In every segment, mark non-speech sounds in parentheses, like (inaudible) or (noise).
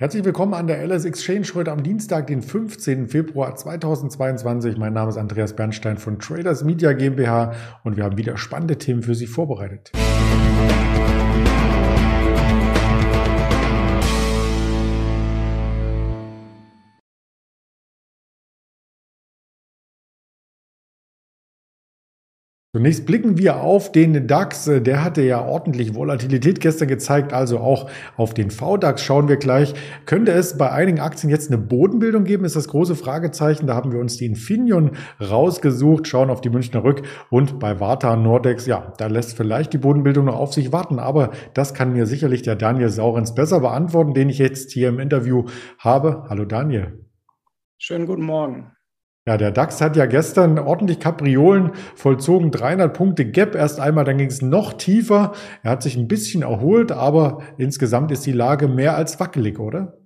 Herzlich willkommen an der LS Exchange heute am Dienstag, den 15. Februar 2022. Mein Name ist Andreas Bernstein von Traders Media GmbH und wir haben wieder spannende Themen für Sie vorbereitet. Zunächst blicken wir auf den DAX. Der hatte ja ordentlich Volatilität gestern gezeigt, also auch auf den VDAX schauen wir gleich. Könnte es bei einigen Aktien jetzt eine Bodenbildung geben, ist das große Fragezeichen. Da haben wir uns die Infineon rausgesucht, schauen auf die Münchner Rück und bei Warta Nordex, ja, da lässt vielleicht die Bodenbildung noch auf sich warten, aber das kann mir sicherlich der Daniel Saurens besser beantworten, den ich jetzt hier im Interview habe. Hallo Daniel. Schönen guten Morgen. Ja, der DAX hat ja gestern ordentlich Kapriolen vollzogen, 300 Punkte Gap erst einmal, dann ging es noch tiefer. Er hat sich ein bisschen erholt, aber insgesamt ist die Lage mehr als wackelig, oder?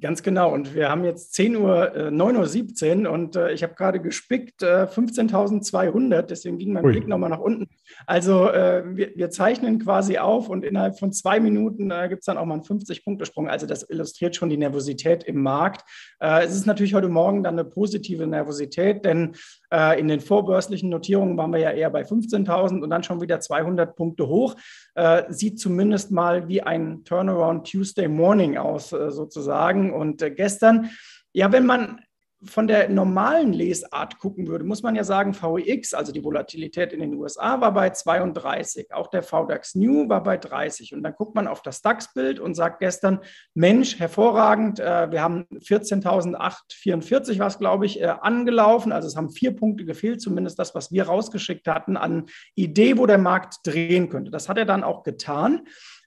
Ganz genau. Und wir haben jetzt 10 Uhr, äh, 9.17 Uhr und äh, ich habe gerade gespickt äh, 15.200, deswegen ging mein Ui. Blick nochmal nach unten. Also äh, wir, wir, zeichnen quasi auf und innerhalb von zwei Minuten äh, gibt es dann auch mal einen 50-Punkte-Sprung. Also das illustriert schon die Nervosität im Markt. Äh, es ist natürlich heute Morgen dann eine positive Nervosität, denn äh, in den vorbörslichen Notierungen waren wir ja eher bei 15.000 und dann schon wieder 200 Punkte hoch. Äh, sieht zumindest mal wie ein Turnaround Tuesday Morning aus, äh, sozusagen. Und gestern, ja, wenn man von der normalen Lesart gucken würde, muss man ja sagen, VEX, also die Volatilität in den USA, war bei 32. Auch der VDAX New war bei 30. Und dann guckt man auf das DAX-Bild und sagt gestern, Mensch, hervorragend, äh, wir haben 14.844 was, glaube ich, äh, angelaufen. Also es haben vier Punkte gefehlt, zumindest das, was wir rausgeschickt hatten, an Idee, wo der Markt drehen könnte. Das hat er dann auch getan.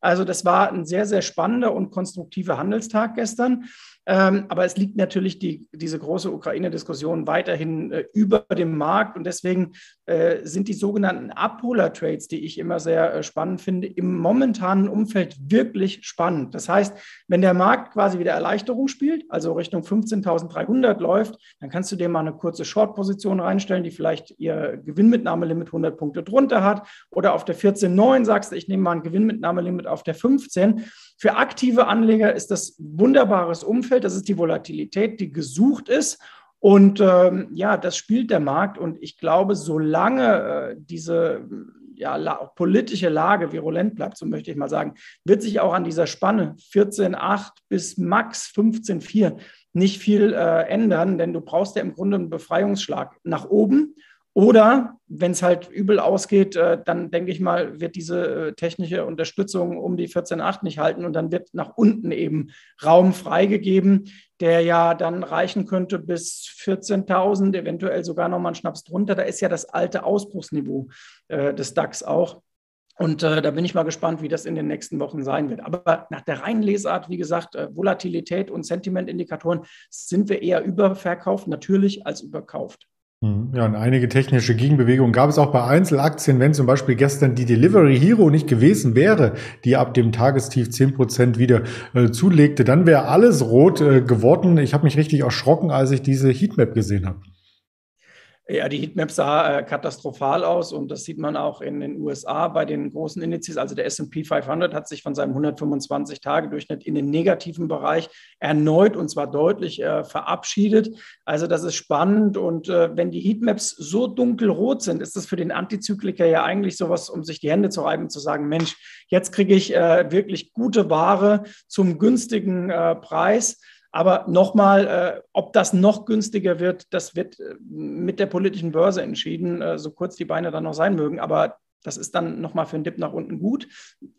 Also das war ein sehr, sehr spannender und konstruktiver Handelstag gestern. Ähm, aber es liegt natürlich die, diese große Ukraine-Diskussion weiterhin äh, über dem Markt. Und deswegen äh, sind die sogenannten Abholer-Trades, die ich immer sehr äh, spannend finde, im momentanen Umfeld wirklich spannend. Das heißt, wenn der Markt quasi wieder Erleichterung spielt, also Richtung 15.300 läuft, dann kannst du dir mal eine kurze Short-Position reinstellen, die vielleicht ihr Gewinnmitnahmelimit 100 Punkte drunter hat. Oder auf der 14.9 sagst du, ich nehme mal ein Gewinnmitnahmelimit auf der 15. Für aktive Anleger ist das wunderbares Umfeld. Das ist die Volatilität, die gesucht ist. Und ähm, ja, das spielt der Markt. Und ich glaube, solange äh, diese ja, la politische Lage virulent bleibt, so möchte ich mal sagen, wird sich auch an dieser Spanne 14,8 bis max 15,4 nicht viel äh, ändern, denn du brauchst ja im Grunde einen Befreiungsschlag nach oben. Oder wenn es halt übel ausgeht, äh, dann denke ich mal, wird diese äh, technische Unterstützung um die 14.8 nicht halten und dann wird nach unten eben Raum freigegeben, der ja dann reichen könnte bis 14.000, eventuell sogar nochmal einen Schnaps drunter. Da ist ja das alte Ausbruchsniveau äh, des DAX auch. Und äh, da bin ich mal gespannt, wie das in den nächsten Wochen sein wird. Aber nach der reinen Lesart, wie gesagt, äh, Volatilität und Sentimentindikatoren sind wir eher überverkauft, natürlich als überkauft. Mhm. Ja, und einige technische Gegenbewegungen gab es auch bei Einzelaktien, wenn zum Beispiel gestern die Delivery Hero nicht gewesen wäre, die ab dem Tagestief zehn Prozent wieder äh, zulegte, dann wäre alles rot äh, geworden. Ich habe mich richtig erschrocken, als ich diese Heatmap gesehen habe. Ja, die Heatmap sah äh, katastrophal aus und das sieht man auch in den USA bei den großen Indizes. Also der S&P 500 hat sich von seinem 125-Tage-Durchschnitt in den negativen Bereich erneut und zwar deutlich äh, verabschiedet. Also das ist spannend und äh, wenn die Heatmaps so dunkelrot sind, ist das für den Antizykliker ja eigentlich sowas, um sich die Hände zu reiben, zu sagen, Mensch, jetzt kriege ich äh, wirklich gute Ware zum günstigen äh, Preis. Aber nochmal, äh, ob das noch günstiger wird, das wird äh, mit der politischen Börse entschieden, äh, so kurz die Beine dann noch sein mögen. Aber das ist dann nochmal für einen Dip nach unten gut.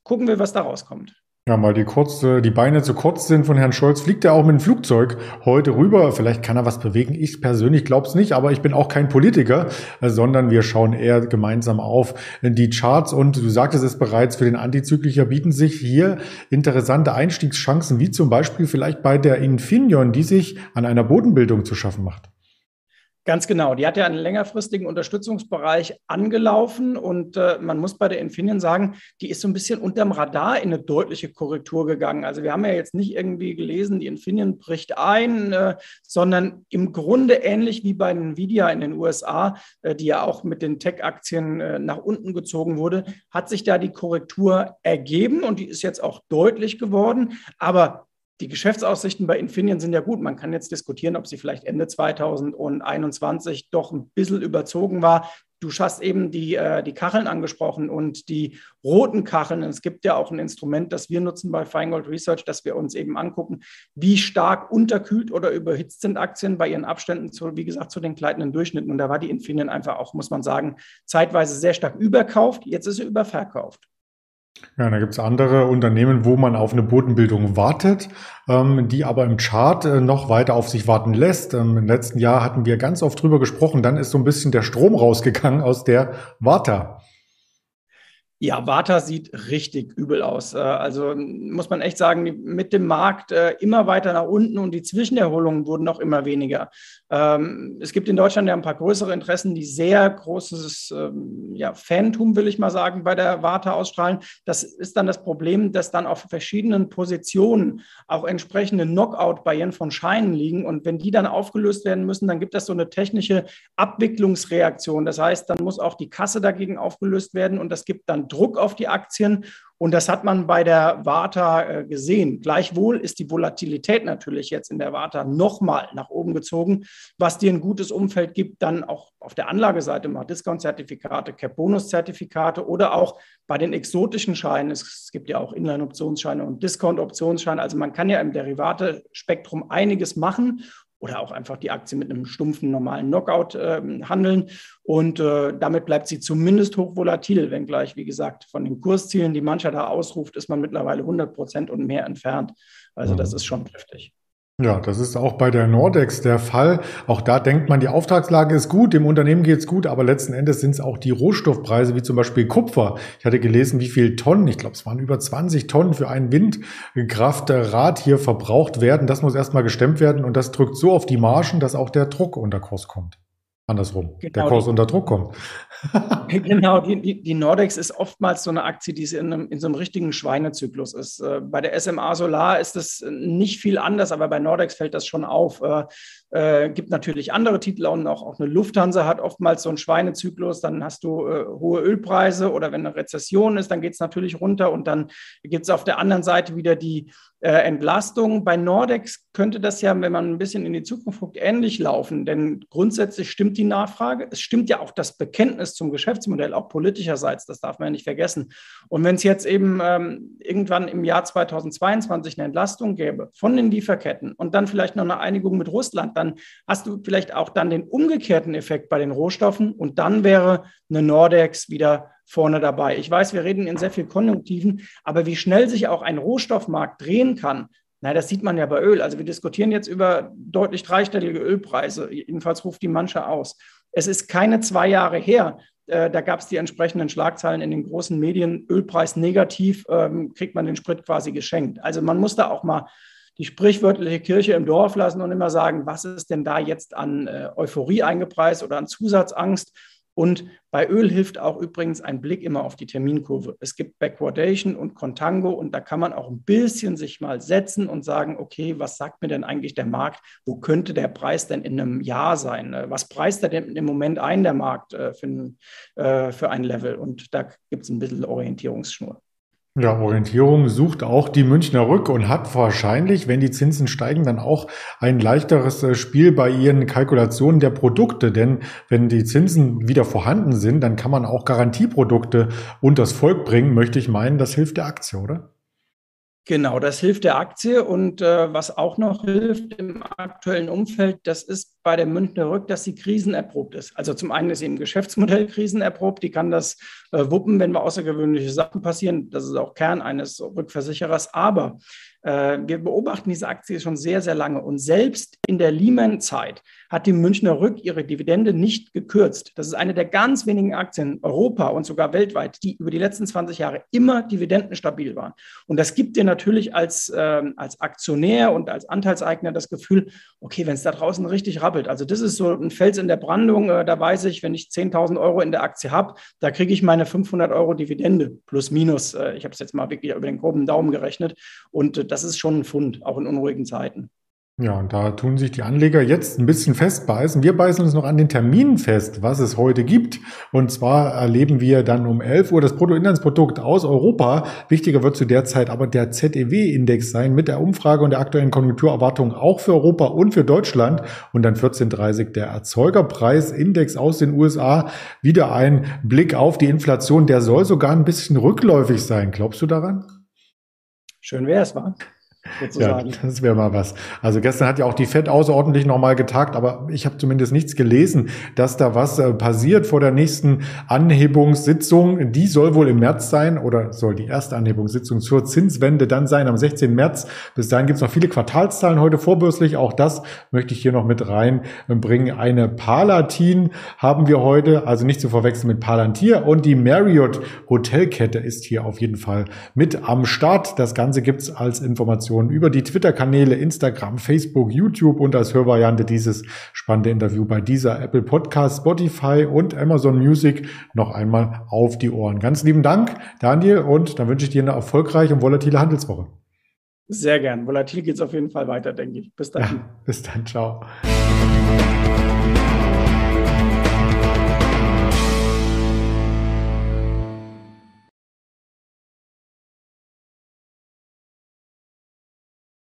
Gucken wir, was da rauskommt. Ja, weil die, kurz, die Beine zu kurz sind von Herrn Scholz, fliegt er auch mit dem Flugzeug heute rüber. Vielleicht kann er was bewegen. Ich persönlich glaube es nicht, aber ich bin auch kein Politiker, äh, sondern wir schauen eher gemeinsam auf die Charts. Und du sagtest es bereits, für den Antizykliker bieten sich hier interessante Einstiegschancen, wie zum Beispiel vielleicht bei der Infineon, die sich an einer Bodenbildung zu schaffen macht. Ganz genau. Die hat ja einen längerfristigen Unterstützungsbereich angelaufen und äh, man muss bei der Infineon sagen, die ist so ein bisschen unterm Radar in eine deutliche Korrektur gegangen. Also wir haben ja jetzt nicht irgendwie gelesen, die Infineon bricht ein, äh, sondern im Grunde ähnlich wie bei Nvidia in den USA, äh, die ja auch mit den Tech-Aktien äh, nach unten gezogen wurde, hat sich da die Korrektur ergeben und die ist jetzt auch deutlich geworden. Aber die Geschäftsaussichten bei Infineon sind ja gut. Man kann jetzt diskutieren, ob sie vielleicht Ende 2021 doch ein bisschen überzogen war. Du hast eben die, äh, die Kacheln angesprochen und die roten Kacheln. Es gibt ja auch ein Instrument, das wir nutzen bei Feingold Research, dass wir uns eben angucken, wie stark unterkühlt oder überhitzt sind Aktien bei ihren Abständen zu, wie gesagt, zu den gleitenden Durchschnitten. Und da war die Infineon einfach auch, muss man sagen, zeitweise sehr stark überkauft. Jetzt ist sie überverkauft. Ja, da gibt es andere Unternehmen, wo man auf eine Bodenbildung wartet, ähm, die aber im Chart äh, noch weiter auf sich warten lässt. Ähm, Im letzten Jahr hatten wir ganz oft drüber gesprochen, dann ist so ein bisschen der Strom rausgegangen aus der Warta. Ja, Warta sieht richtig übel aus. Äh, also muss man echt sagen, mit dem Markt äh, immer weiter nach unten und die Zwischenerholungen wurden noch immer weniger. Ähm, es gibt in Deutschland ja ein paar größere Interessen, die sehr großes ähm, ja, Fantum, will ich mal sagen, bei der Warta ausstrahlen. Das ist dann das Problem, dass dann auf verschiedenen Positionen auch entsprechende Knockout-Barrieren von Scheinen liegen. Und wenn die dann aufgelöst werden müssen, dann gibt es so eine technische Abwicklungsreaktion. Das heißt, dann muss auch die Kasse dagegen aufgelöst werden und das gibt dann Druck auf die Aktien. Und das hat man bei der Warta äh, gesehen. Gleichwohl ist die Volatilität natürlich jetzt in der Warta nochmal nach oben gezogen, was dir ein gutes Umfeld gibt, dann auch auf der Anlageseite mal Discount-Zertifikate, Cap-Bonus-Zertifikate oder auch bei den exotischen Scheinen. Es gibt ja auch Inline-Optionsscheine und Discount-Optionsscheine. Also man kann ja im Derivate-Spektrum einiges machen oder auch einfach die Aktie mit einem stumpfen normalen Knockout äh, handeln. Und äh, damit bleibt sie zumindest hochvolatil, wenngleich, wie gesagt, von den Kurszielen, die mancher da ausruft, ist man mittlerweile 100 Prozent und mehr entfernt. Also das mhm. ist schon kräftig. Ja, das ist auch bei der Nordex der Fall. Auch da denkt man, die Auftragslage ist gut, dem Unternehmen geht's gut, aber letzten Endes sind es auch die Rohstoffpreise, wie zum Beispiel Kupfer. Ich hatte gelesen, wie viel Tonnen, ich glaube, es waren über 20 Tonnen für ein Windkraftrad hier verbraucht werden. Das muss erstmal gestemmt werden und das drückt so auf die Margen, dass auch der Druck unter Kurs kommt. Andersrum, genau, der Kurs unter Druck kommt. (laughs) genau, die, die, die, Nordex ist oftmals so eine Aktie, die in, einem, in so einem richtigen Schweinezyklus ist. Äh, bei der SMA Solar ist das nicht viel anders, aber bei Nordex fällt das schon auf. Äh, gibt natürlich andere Titel und auch, auch eine Lufthansa hat oftmals so einen Schweinezyklus. Dann hast du äh, hohe Ölpreise oder wenn eine Rezession ist, dann geht es natürlich runter und dann gibt es auf der anderen Seite wieder die äh, Entlastung. Bei Nordex könnte das ja, wenn man ein bisschen in die Zukunft guckt, ähnlich laufen, denn grundsätzlich stimmt die Nachfrage. Es stimmt ja auch das Bekenntnis zum Geschäftsmodell, auch politischerseits, das darf man ja nicht vergessen. Und wenn es jetzt eben ähm, irgendwann im Jahr 2022 eine Entlastung gäbe von den Lieferketten und dann vielleicht noch eine Einigung mit Russland, dann hast du vielleicht auch dann den umgekehrten Effekt bei den Rohstoffen und dann wäre eine Nordex wieder vorne dabei. Ich weiß, wir reden in sehr viel Konjunktiven, aber wie schnell sich auch ein Rohstoffmarkt drehen kann, na, das sieht man ja bei Öl. Also wir diskutieren jetzt über deutlich dreistellige Ölpreise. Jedenfalls ruft die manche aus. Es ist keine zwei Jahre her. Äh, da gab es die entsprechenden Schlagzeilen in den großen Medien. Ölpreis negativ, ähm, kriegt man den Sprit quasi geschenkt. Also man muss da auch mal die sprichwörtliche Kirche im Dorf lassen und immer sagen, was ist denn da jetzt an äh, Euphorie eingepreist oder an Zusatzangst? Und bei Öl hilft auch übrigens ein Blick immer auf die Terminkurve. Es gibt Backwardation und Contango und da kann man auch ein bisschen sich mal setzen und sagen, okay, was sagt mir denn eigentlich der Markt? Wo könnte der Preis denn in einem Jahr sein? Was preist er denn im Moment ein, der Markt, äh, für, äh, für ein Level? Und da gibt es ein bisschen Orientierungsschnur. Ja, Orientierung sucht auch die Münchner Rück und hat wahrscheinlich, wenn die Zinsen steigen, dann auch ein leichteres äh, Spiel bei ihren Kalkulationen der Produkte. Denn wenn die Zinsen wieder vorhanden sind, dann kann man auch Garantieprodukte unters Volk bringen, möchte ich meinen. Das hilft der Aktie, oder? Genau, das hilft der Aktie. Und äh, was auch noch hilft im aktuellen Umfeld, das ist bei der Münchner Rück, dass sie krisenerprobt ist. Also zum einen ist sie im Geschäftsmodell krisenerprobt, die kann das äh, wuppen, wenn wir außergewöhnliche Sachen passieren. Das ist auch Kern eines Rückversicherers. Aber äh, wir beobachten diese Aktie schon sehr, sehr lange. Und selbst in der Lehman-Zeit hat die Münchner Rück ihre Dividende nicht gekürzt. Das ist eine der ganz wenigen Aktien in Europa und sogar weltweit, die über die letzten 20 Jahre immer dividendenstabil waren. Und das gibt dir natürlich als, äh, als Aktionär und als Anteilseigner das Gefühl, okay, wenn es da draußen richtig rappelt. Also das ist so ein Fels in der Brandung. Äh, da weiß ich, wenn ich 10.000 Euro in der Aktie habe, da kriege ich meine 500 Euro Dividende plus minus. Äh, ich habe es jetzt mal wirklich über den groben Daumen gerechnet. Und äh, das ist schon ein Fund, auch in unruhigen Zeiten. Ja, und da tun sich die Anleger jetzt ein bisschen festbeißen. Wir beißen uns noch an den Terminen fest, was es heute gibt. Und zwar erleben wir dann um 11 Uhr das Bruttoinlandsprodukt aus Europa. Wichtiger wird zu der Zeit aber der ZEW-Index sein mit der Umfrage und der aktuellen Konjunkturerwartung auch für Europa und für Deutschland. Und dann 14.30 der Erzeugerpreisindex aus den USA. Wieder ein Blick auf die Inflation. Der soll sogar ein bisschen rückläufig sein. Glaubst du daran? Schön wäre es, war sozusagen. Ja, das wäre mal was. Also gestern hat ja auch die FED außerordentlich nochmal getagt, aber ich habe zumindest nichts gelesen, dass da was äh, passiert vor der nächsten Anhebungssitzung. Die soll wohl im März sein oder soll die erste Anhebungssitzung zur Zinswende dann sein am 16. März. Bis dahin gibt es noch viele Quartalszahlen heute vorbörslich. Auch das möchte ich hier noch mit reinbringen. Eine Palatin haben wir heute, also nicht zu verwechseln mit Palantir. Und die Marriott Hotelkette ist hier auf jeden Fall mit am Start. Das Ganze gibt's als Information Informationen über die Twitter-Kanäle, Instagram, Facebook, YouTube und als Hörvariante dieses spannende Interview bei dieser Apple Podcast, Spotify und Amazon Music noch einmal auf die Ohren. Ganz lieben Dank, Daniel, und dann wünsche ich dir eine erfolgreiche und volatile Handelswoche. Sehr gern. Volatil geht es auf jeden Fall weiter, denke ich. Bis dann. Ja, bis dann. Ciao.